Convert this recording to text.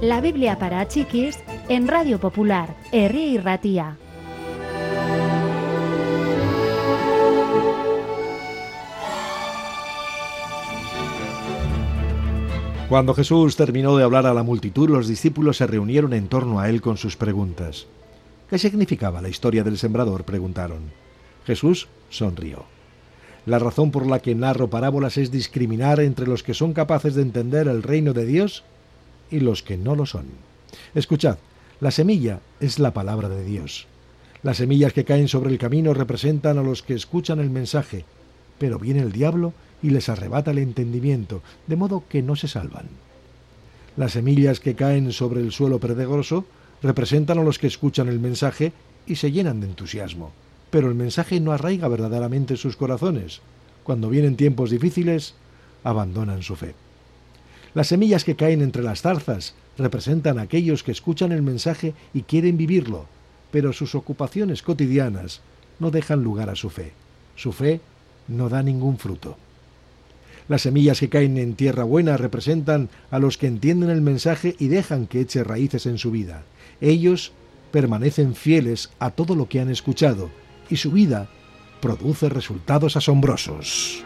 La Biblia para chiquis en Radio Popular, Herri y Ratía. Cuando Jesús terminó de hablar a la multitud, los discípulos se reunieron en torno a él con sus preguntas. ¿Qué significaba la historia del sembrador? preguntaron. Jesús sonrió. La razón por la que narro parábolas es discriminar entre los que son capaces de entender el reino de Dios y los que no lo son. Escuchad, la semilla es la palabra de Dios. Las semillas que caen sobre el camino representan a los que escuchan el mensaje, pero viene el diablo y les arrebata el entendimiento, de modo que no se salvan. Las semillas que caen sobre el suelo pedregoso representan a los que escuchan el mensaje y se llenan de entusiasmo pero el mensaje no arraiga verdaderamente sus corazones. Cuando vienen tiempos difíciles, abandonan su fe. Las semillas que caen entre las zarzas representan a aquellos que escuchan el mensaje y quieren vivirlo, pero sus ocupaciones cotidianas no dejan lugar a su fe. Su fe no da ningún fruto. Las semillas que caen en tierra buena representan a los que entienden el mensaje y dejan que eche raíces en su vida. Ellos permanecen fieles a todo lo que han escuchado y su vida produce resultados asombrosos.